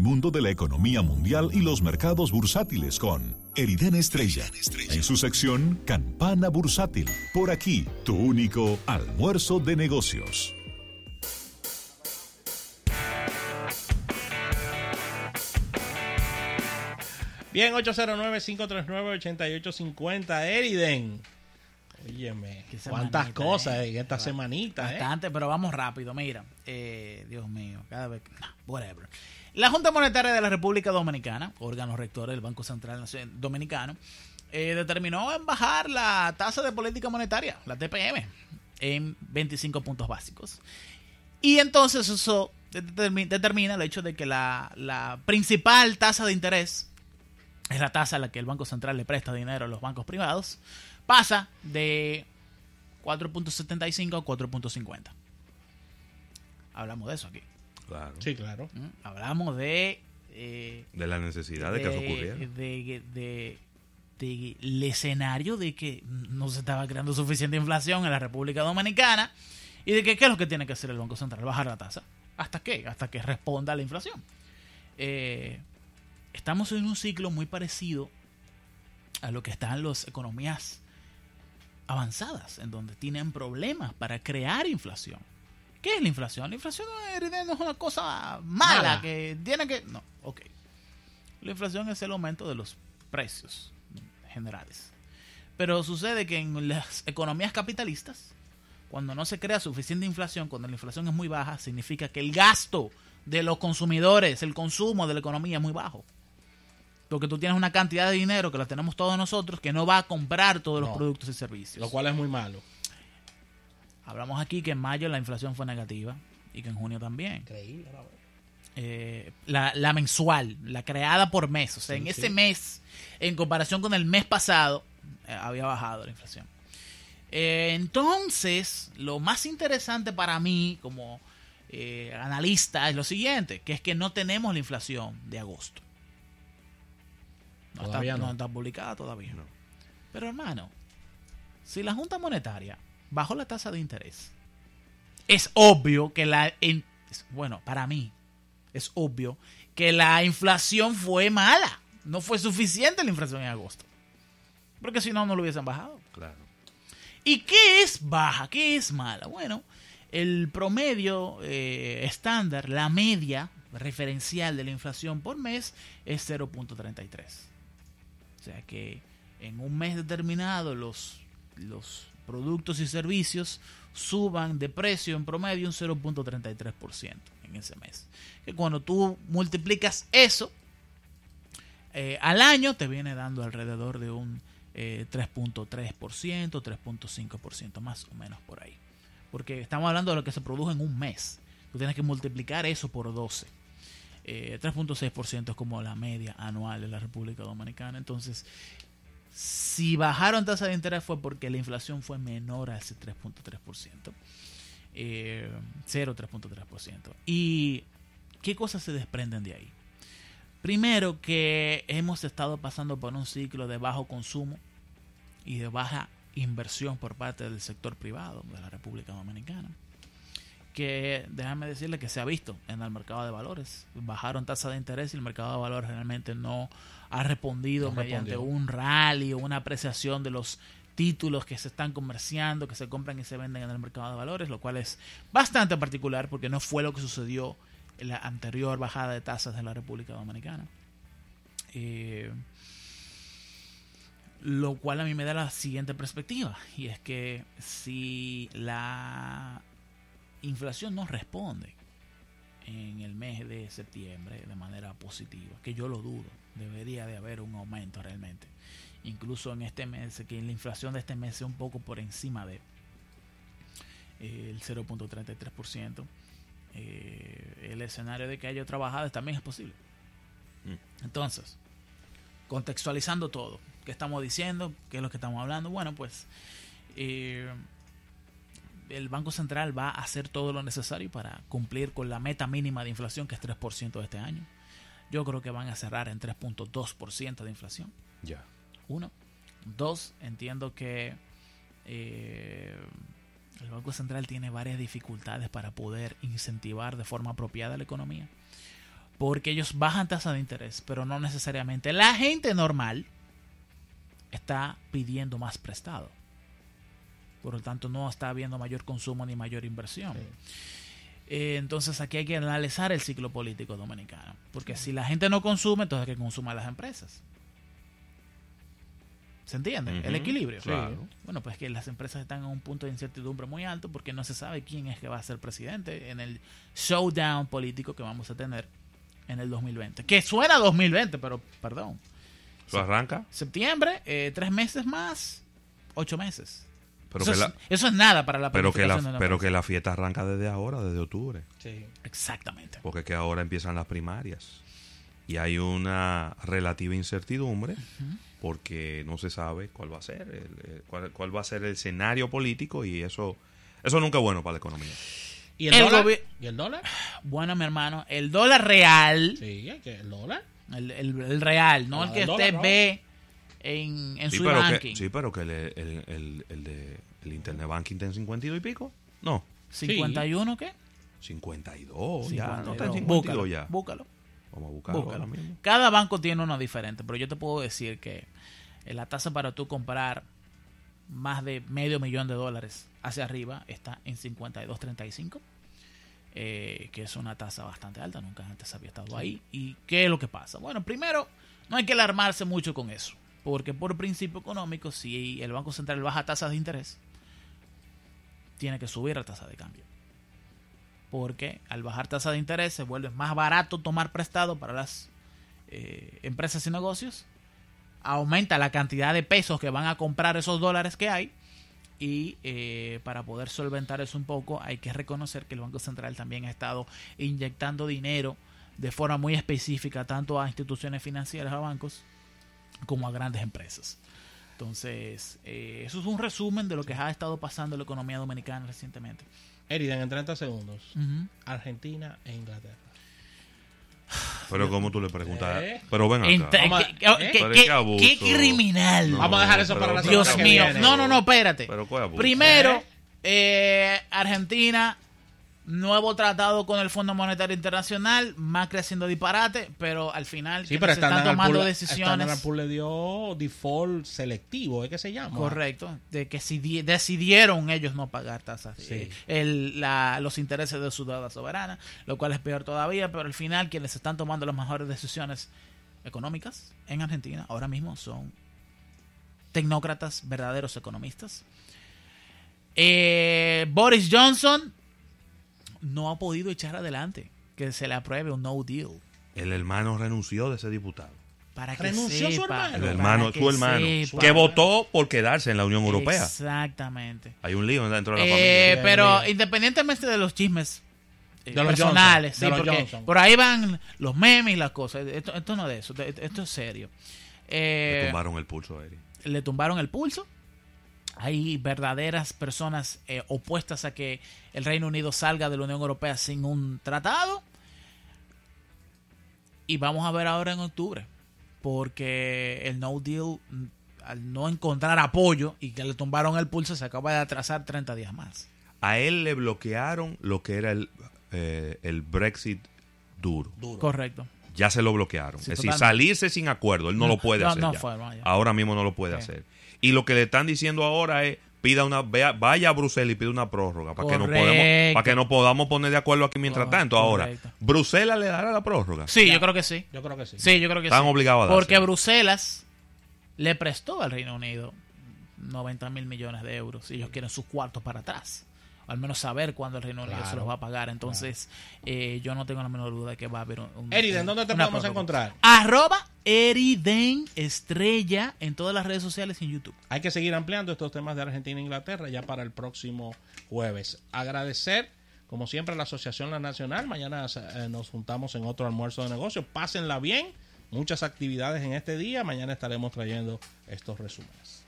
mundo de la economía mundial y los mercados bursátiles con Eriden Estrella. En su sección Campana Bursátil. Por aquí, tu único almuerzo de negocios. Bien, 809-539-8850. Eriden. Óyeme, cuántas cosas en esta semanita. ¿eh? Bastante, pero vamos rápido. Mira, eh, Dios mío, cada vez. whatever. La Junta Monetaria de la República Dominicana, órgano rector del Banco Central Dominicano, eh, determinó en bajar la tasa de política monetaria, la TPM, en 25 puntos básicos. Y entonces eso determina el hecho de que la, la principal tasa de interés es la tasa a la que el Banco Central le presta dinero a los bancos privados, pasa de 4.75 a 4.50. Hablamos de eso aquí. Claro. Sí, claro. ¿Mm? Hablamos de... Eh, de la necesidad de, que eso ocurriera. De, de, el escenario de que no se estaba creando suficiente inflación en la República Dominicana y de que qué es lo que tiene que hacer el Banco Central, bajar la tasa. ¿Hasta qué? Hasta que responda a la inflación. Eh, estamos en un ciclo muy parecido a lo que están las economías avanzadas, en donde tienen problemas para crear inflación. ¿Qué es la inflación? La inflación no es una cosa mala, que tiene que... No, ok. La inflación es el aumento de los precios generales. Pero sucede que en las economías capitalistas, cuando no se crea suficiente inflación, cuando la inflación es muy baja, significa que el gasto de los consumidores, el consumo de la economía es muy bajo. Porque tú tienes una cantidad de dinero que la tenemos todos nosotros que no va a comprar todos los productos y servicios. Lo cual es muy malo. Hablamos aquí que en mayo la inflación fue negativa y que en junio también. Increíble. Eh, la, mensual, la creada por mes. O sea, en ese mes, en comparación con el mes pasado, eh, había bajado la inflación. Eh, entonces, lo más interesante para mí como analista es lo siguiente, que es que no tenemos la inflación de agosto. No, está, no. está, publicada todavía. No. Pero hermano, si la Junta Monetaria bajó la tasa de interés, es obvio que la... bueno, para mí, es obvio que la inflación fue mala. No fue suficiente la inflación en agosto. Porque si no, no lo hubiesen bajado. Claro. ¿Y qué es baja? ¿Qué es mala? Bueno, el promedio eh, estándar, la media referencial de la inflación por mes es 0.33. O sea que en un mes determinado los, los productos y servicios suban de precio en promedio un 0.33% en ese mes. Que cuando tú multiplicas eso eh, al año te viene dando alrededor de un 3.3%, eh, 3.5% más o menos por ahí. Porque estamos hablando de lo que se produjo en un mes. Tú tienes que multiplicar eso por 12. 3.6% eh, es como la media anual de la República Dominicana. Entonces, si bajaron tasa de interés fue porque la inflación fue menor a ese 3.3%. Eh, 0.3%. ¿Y qué cosas se desprenden de ahí? Primero que hemos estado pasando por un ciclo de bajo consumo y de baja inversión por parte del sector privado de la República Dominicana que déjame decirle que se ha visto en el mercado de valores. Bajaron tasa de interés y el mercado de valores realmente no ha respondido mediante un rally o una apreciación de los títulos que se están comerciando, que se compran y se venden en el mercado de valores, lo cual es bastante particular porque no fue lo que sucedió en la anterior bajada de tasas de la República Dominicana. Eh, lo cual a mí me da la siguiente perspectiva, y es que si la inflación no responde en el mes de septiembre de manera positiva, que yo lo dudo, debería de haber un aumento realmente. Incluso en este mes, que la inflación de este mes sea un poco por encima de eh, el 0.33%, eh, el escenario de que haya otra bajada también es posible. Mm. Entonces, contextualizando todo, ¿qué estamos diciendo? ¿Qué es lo que estamos hablando? Bueno, pues eh, el Banco Central va a hacer todo lo necesario para cumplir con la meta mínima de inflación, que es 3% de este año. Yo creo que van a cerrar en 3.2% de inflación. Ya. Uno. Dos, entiendo que eh, el Banco Central tiene varias dificultades para poder incentivar de forma apropiada la economía. porque ellos bajan tasa de interés, pero no necesariamente. La gente normal está pidiendo más prestado. Por lo tanto, no está habiendo mayor consumo ni mayor inversión. Eh, entonces aquí hay que analizar el ciclo político dominicano. Porque si la gente no consume, entonces hay que consumar las empresas. ¿Se entiende? El equilibrio. claro. Bueno, pues que las empresas están en un punto de incertidumbre muy alto porque no se sabe quién es que va a ser presidente en el showdown político que vamos a tener en el 2020. Que suena 2020, pero perdón. ¿Eso arranca? Septiembre, eh, tres meses más, ocho meses. Pero eso, que es, la, eso es nada para la pero que la, pero que la fiesta arranca desde ahora, desde octubre. Sí. Exactamente. Porque que ahora empiezan las primarias. Y hay una relativa incertidumbre porque no se sabe cuál va a ser, el- el- cuál, cuál va a ser el escenario político y eso, eso nunca es bueno para la economía. ¿Y el, El dólar? ¿Y el dólar? Bueno, mi hermano, el dólar real, Sí, el dólar. el, el- el real, no Ah, el que dólar, ¿no? ve en, en Sí su pero, banking. que, sí, pero que el, el internet banking está en 52 y pico. No, ¿51 qué? 52. Ya, no está 52. en 52 Búscalo, ya. búscalo. Vamos a buscarlo búscalo. ahora mismo. Cada banco tiene uno diferente, pero yo te puedo decir que eh, la tasa para tú comprar más de medio millón de dólares hacia arriba está en 52.35, eh, que es una tasa bastante alta, nunca antes había estado ahí. ¿Y qué es lo que pasa? Bueno, primero, no hay que alarmarse mucho con eso, porque por principio económico, si el Banco Central baja tasas de interés, tiene que subir la tasa de cambio. Porque al bajar tasa de interés se vuelve más barato tomar prestado para las eh, empresas y negocios. Aumenta la cantidad de pesos que van a comprar esos dólares que hay. Y eh, para poder solventar eso un poco, hay que reconocer que el Banco Central también ha estado inyectando dinero de forma muy específica, tanto a instituciones financieras, a bancos, como a grandes empresas. Entonces, eh, eso es un resumen de lo que ha estado pasando en la economía dominicana recientemente. Eriden, en 30 segundos. Argentina e Inglaterra. Pero como tú le preguntas, ¿Eh? pero ven acá. Entra- Vamos a- ¿qué- qué- ¿eh? qué- qué- qué abuso. qué criminal. No, Vamos a dejar eso pero- para la Dios semana que mío. viene. No, no, no, espérate. Pero. Primero, ¿Eh? eh, Argentina, nuevo tratado con el Fondo Monetario Internacional, Macri haciendo disparate, pero al final Sí, pero están Standard tomando Poor's- decisiones. Le dio default selectivo, ¿es que se llama? Correcto, de que si di- decidieron ellos no pagar tasas, Sí. el- la- los intereses de su deuda soberana, lo cual es peor todavía, pero al final quienes están tomando las mejores decisiones económicas en Argentina ahora mismo son tecnócratas, verdaderos economistas. Eh, Boris Johnson no ha podido echar adelante que se le apruebe un no deal. El hermano renunció de ese diputado. Para que Renunció su sepa, hermano. El hermano, su hermano, sepa. que votó por quedarse en la Unión Europea. Exactamente. Hay un lío dentro de la Eh, familia. pero independientemente de los chismes eh, De los personales, Johnson, de sí, los porque Johnson. por ahí van los memes y las cosas. Esto, esto no es de eso, esto es serio. Eh, Le tumbaron el pulso a Eri. le tumbaron el pulso. Hay verdaderas personas eh, opuestas a que el Reino Unido salga de la Unión Europea sin un tratado. Y vamos a ver ahora en octubre. Porque el no deal, mm, al no encontrar apoyo y que le tumbaron el pulso, se acaba de atrasar 30 días más. A él le bloquearon lo que era el, eh, el Brexit duro. Duro. Correcto. Ya se lo bloquearon. Sí, es decir, salirse sin acuerdo, él no, lo puede no, hacer. no ya. fue, no, ya. Ahora mismo no lo puede Sí. hacer. Y lo que le están diciendo ahora es pida una vea- vaya a Bruselas y pida una prórroga para que, no podemos, Correcto. para que nos podamos poner de acuerdo aquí mientras Correcto. tanto. Ahora, Correcto. ¿Bruselas le dará la prórroga? Sí, yo creo que sí. Yo creo que sí. Sí, yo creo que Están sí. obligados a dársela. Porque Bruselas le prestó al Reino Unido 90 mil millones de euros y ellos quieren sus cuartos para atrás. O al menos saber cuándo el Reino Unido Claro. se los va a pagar. Entonces, eh, yo no tengo la menor duda de que va a haber un. un- Eriden, ¿dónde te podemos prórroga. encontrar? Arroba Eriden Estrella en todas las redes sociales y en YouTube. Hay que seguir ampliando estos temas de Argentina e Inglaterra ya para el próximo jueves. Agradecer, como siempre, a la Asociación La Nacional. Mañana eh, nos juntamos en otro almuerzo de negocios. Pásenla bien. Muchas actividades en este día. Mañana estaremos trayendo estos resúmenes.